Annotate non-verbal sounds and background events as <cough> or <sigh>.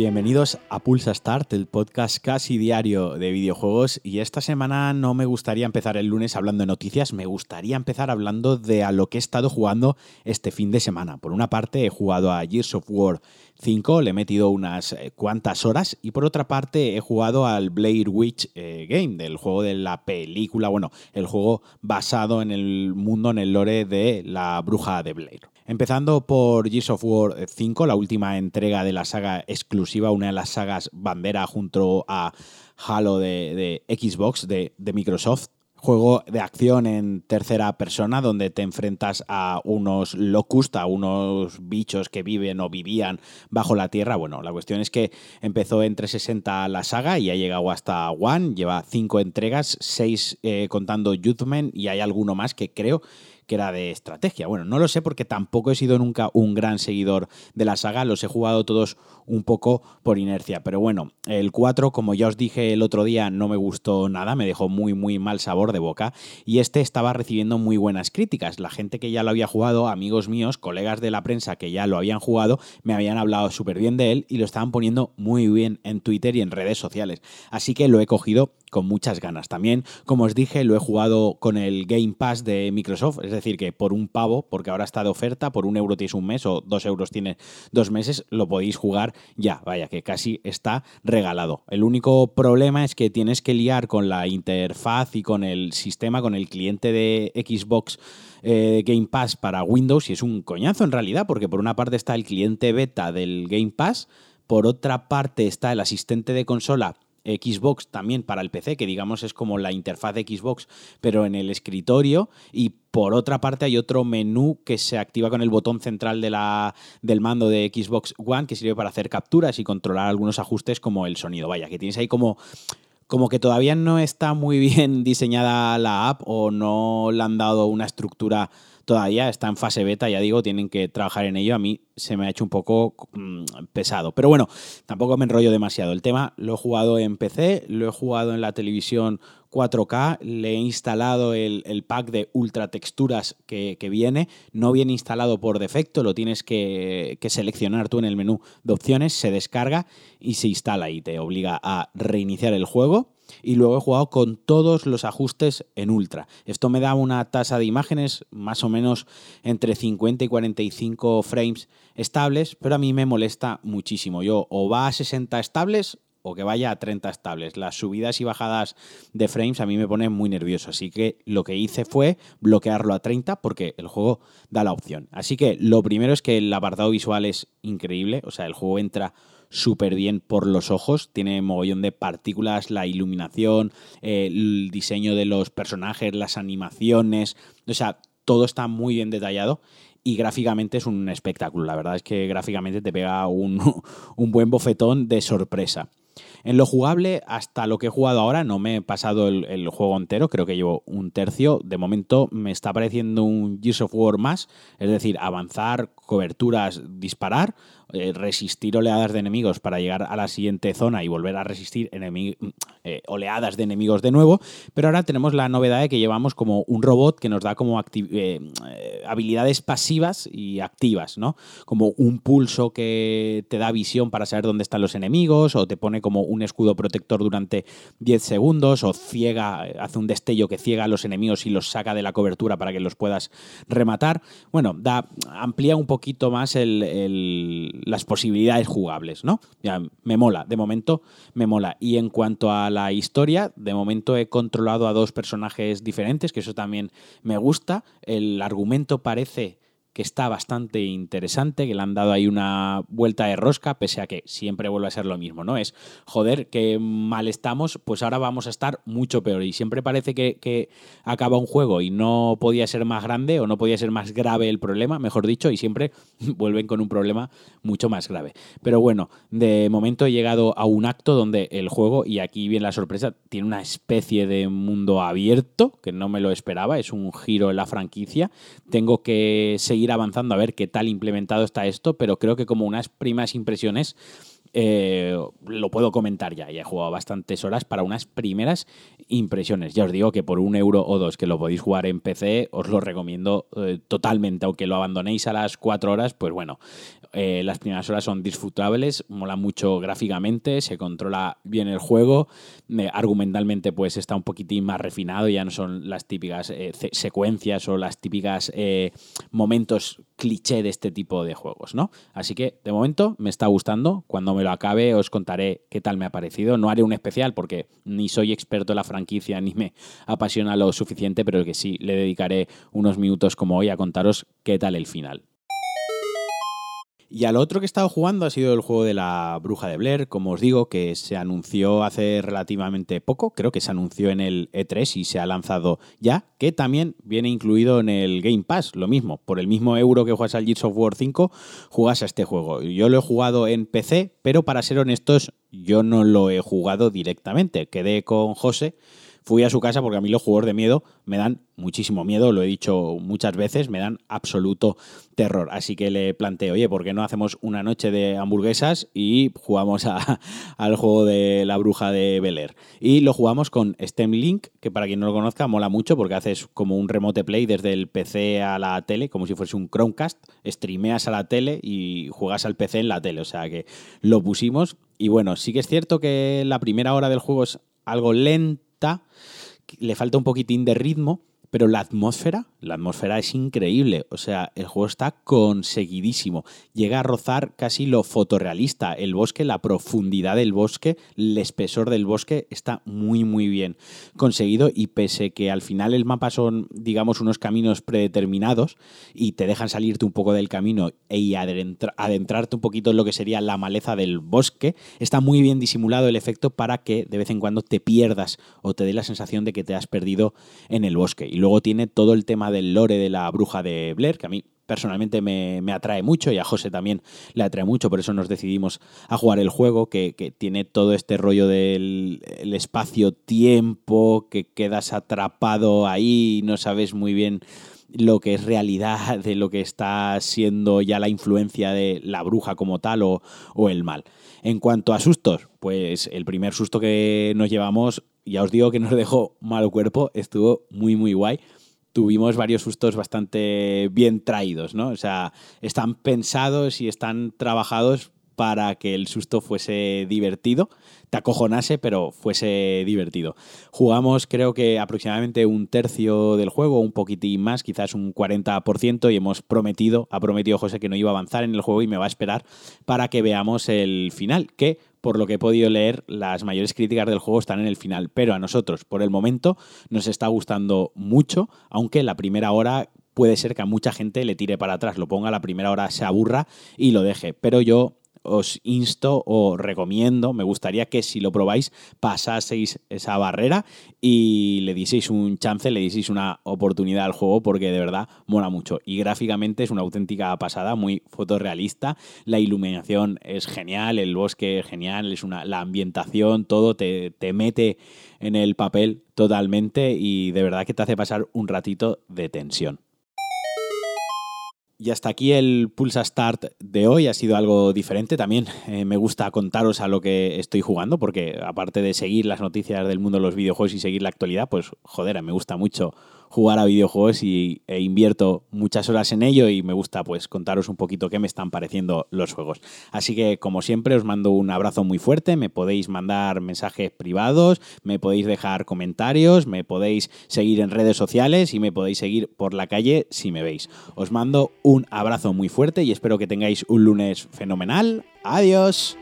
Bienvenidos a Pulsa Start, el podcast casi diario de videojuegos. Y esta semana no me gustaría empezar el lunes hablando de noticias, me gustaría empezar hablando de a lo que he estado jugando este fin de semana. Por una parte, he jugado a Gears of War 5, le he metido unas eh, cuantas horas. Y por otra parte, he jugado al Blair Witch eh, Game, del juego de la película, bueno, el juego basado en el mundo, en el lore de la bruja de Blair. Empezando por Gears of War 5, la última entrega de la saga exclusiva, una de las sagas bandera junto a Halo de, Xbox, de, Microsoft juego de acción en tercera persona donde te enfrentas a unos locust, a unos bichos que viven o vivían bajo la tierra. Bueno, la cuestión es que empezó en 360 la saga y ha llegado hasta One, lleva cinco entregas, seis eh, contando Youthman y hay alguno más que creo que era de estrategia. Bueno, no lo sé porque tampoco he sido nunca un gran seguidor de la saga, los he jugado todos un poco por inercia. Pero bueno, el 4, como ya os dije el otro día, no me gustó nada, me dejó muy, muy mal sabor de boca. Y este estaba recibiendo muy buenas críticas. La gente que ya lo había jugado, amigos míos, colegas de la prensa que ya lo habían jugado, me habían hablado súper bien de él y lo estaban poniendo muy bien en Twitter y en redes sociales. Así que lo he cogido con muchas ganas. También, como os dije, lo he jugado con el Game Pass de Microsoft, es decir, que por un pavo, porque ahora está de oferta, por un euro tienes un mes o dos euros tiene dos meses, lo podéis jugar ya, vaya, que casi está regalado. El único problema es que tienes que liar con la interfaz y con el sistema, con el cliente de Xbox. Eh, Game Pass para Windows y es un coñazo en realidad, porque por una parte está el cliente beta del Game Pass, por otra parte está el asistente de consola Xbox también para el PC, que digamos es como la interfaz de Xbox, pero en el escritorio. Y por otra parte hay otro menú que se activa con el botón central de la, del mando de Xbox One, que sirve para hacer capturas y controlar algunos ajustes como el sonido. Vaya, que tienes ahí como como que todavía no está muy bien <laughs> diseñada la app o no le han dado una estructura todavía, está en fase beta, ya digo, tienen que trabajar en ello. A mí se me ha hecho un poco mm, pesado. Pero bueno, tampoco me enrollo demasiado. El tema lo he jugado en PC, lo he jugado en la televisión 4K, le he instalado el, pack de ultra texturas que, viene. No viene instalado por defecto, lo tienes que, que, seleccionar tú en el menú de opciones, se descarga y se instala y te obliga a reiniciar el juego y luego he jugado con todos los ajustes en ultra. Esto me da una tasa de imágenes más o menos entre 50 y 45 frames estables, pero a mí me molesta muchísimo. Yo o va a 60 estables o que vaya a 30 estables. Las subidas y bajadas de frames a mí me ponen muy nervioso, así que lo que hice fue bloquearlo a 30 porque el juego da la opción. Así que lo primero es que el apartado visual es increíble, o sea, el juego entra súper bien por los ojos, tiene mogollón de partículas, la iluminación, el diseño de los personajes, las animaciones, o sea, todo está muy bien detallado y gráficamente es un espectáculo. La verdad es que gráficamente te pega un, <laughs> un buen bofetón de sorpresa. En lo jugable, hasta lo que he jugado ahora, no me he pasado el, juego entero, creo que llevo un tercio. De momento me está pareciendo un Gears of War más, es decir, avanzar, coberturas, disparar, eh, resistir oleadas de enemigos para llegar a la siguiente zona y volver a resistir eh, oleadas de enemigos de nuevo. Pero ahora tenemos la novedad de que llevamos como un robot que nos da como eh, habilidades pasivas y activas, ¿no? Como un pulso que te da visión para saber dónde están los enemigos o te pone como un escudo protector durante 10 segundos o ciega, hace un destello que ciega a los enemigos y los saca de la cobertura para que los puedas rematar. Bueno, da, amplía un poquito más las posibilidades jugables, ¿no? Ya, me mola, de momento me mola. Y en cuanto a la historia, de momento he controlado a dos personajes diferentes, que eso también me gusta. El argumento parece que está bastante interesante, que le han dado ahí una vuelta de rosca, pese a que siempre vuelve a ser lo mismo, ¿no? Es, joder, que mal estamos, pues ahora vamos a estar mucho peor. Y siempre parece que, que, acaba un juego y no podía ser más grande o no podía ser más grave el problema, mejor dicho, y siempre <laughs> vuelven con un problema mucho más grave. Pero bueno, de momento he llegado a un acto donde el juego, y aquí viene la sorpresa, tiene una especie de mundo abierto, que no me lo esperaba, es un giro en la franquicia. Tengo que seguir ir avanzando a ver qué tal implementado está esto, pero creo que como unas primeras impresiones eh, lo puedo comentar ya. Ya he jugado bastantes horas para unas primeras impresiones. Ya os digo que por un euro o dos que lo podéis jugar en PC, os lo recomiendo eh, totalmente. Aunque lo abandonéis a las cuatro horas, pues bueno, Eh, las primeras horas son disfrutables, mola mucho gráficamente, se controla bien el juego, eh, argumentalmente pues está un poquitín más refinado, ya no son las típicas secuencias o las típicas momentos cliché de este tipo de juegos, ¿no? Así que de momento me está gustando, cuando me lo acabe os contaré qué tal me ha parecido, no haré un especial porque ni soy experto en la franquicia ni me apasiona lo suficiente, pero que sí le dedicaré unos minutos como hoy a contaros qué tal el final. Y al otro que he estado jugando ha sido el juego de la Bruja de Blair, como os digo, que se anunció hace relativamente poco, creo que se anunció en el E3 y se ha lanzado ya, que también viene incluido en el Game Pass, lo mismo, por el mismo euro que juegas al Gears of War 5, jugas a este juego. Yo lo he jugado en PC, pero para ser honestos, yo no lo he jugado directamente. Quedé con José fui a su casa porque a mí los juegos de miedo me dan muchísimo miedo, lo he dicho muchas veces, me dan absoluto terror. Así que le planteé, oye, ¿por qué no hacemos una noche de hamburguesas y jugamos <laughs> al juego de la bruja de Bel Air? Y lo jugamos con Stem Link, que para quien no lo conozca mola mucho porque haces como un remote play desde el PC a la tele, como si fuese un Chromecast, streameas a la tele y juegas al PC en la tele. O sea que lo pusimos. Y bueno, sí que es cierto que la primera hora del juego es algo lento le falta un poquitín de ritmo, pero la atmósfera, la atmósfera es increíble. O sea, el juego está conseguidísimo. Llega a rozar casi lo fotorrealista. El bosque, la profundidad del bosque, el espesor del bosque está muy, muy bien conseguido. Y pese que al final el mapa son, digamos, unos caminos predeterminados y te dejan salirte un poco del camino y adentrarte un poquito en lo que sería la maleza del bosque, está muy bien disimulado el efecto para que de vez en cuando te pierdas o te dé la sensación de que te has perdido en el bosque luego tiene todo el tema del lore de la bruja de Blair, que a mí personalmente me, atrae mucho y a José también le atrae mucho, por eso nos decidimos a jugar el juego, que, tiene todo este rollo del espacio-tiempo, que quedas atrapado ahí, no sabes muy bien lo que es realidad, de lo que está siendo ya la influencia de la bruja como tal o, o el mal. En cuanto a sustos, pues el primer susto que nos llevamos ya os digo que nos dejó mal cuerpo, estuvo muy, muy guay. Tuvimos varios sustos bastante bien traídos, ¿no? O sea, están pensados y están trabajados para que el susto fuese divertido, te acojonase, pero fuese divertido. Jugamos creo que aproximadamente un tercio del juego, un poquitín más, quizás un 40%, y hemos prometido, ha prometido José que no iba a avanzar en el juego y me va a esperar para que veamos el final, que por lo que he podido leer, las mayores críticas del juego están en el final, pero a nosotros, por el momento, nos está gustando mucho, aunque la primera hora puede ser que a mucha gente le tire para atrás, lo ponga la primera hora, se aburra y lo deje. Pero yo os insto o recomiendo, me gustaría que si lo probáis pasaseis esa barrera y le dieseis un chance, le dieseis una oportunidad al juego porque de verdad mola mucho. Y gráficamente es una auténtica pasada, muy fotorrealista, la iluminación es genial, el bosque es genial, es una, la ambientación, todo te, te mete en el papel totalmente y de verdad que te hace pasar un ratito de tensión. Y hasta aquí el Pulsa Start de hoy. Ha sido algo diferente. También eh, me gusta contaros a lo que estoy jugando, porque aparte de seguir las noticias del mundo de los videojuegos y seguir la actualidad, pues joder, me gusta mucho jugar a videojuegos y, e invierto muchas horas en ello y me gusta pues contaros un poquito qué me están pareciendo los juegos. Así que como siempre os mando un abrazo muy fuerte, me podéis mandar mensajes privados, me podéis dejar comentarios, me podéis seguir en redes sociales y me podéis seguir por la calle si me veis. Os mando un abrazo muy fuerte y espero que tengáis un lunes fenomenal. Adiós.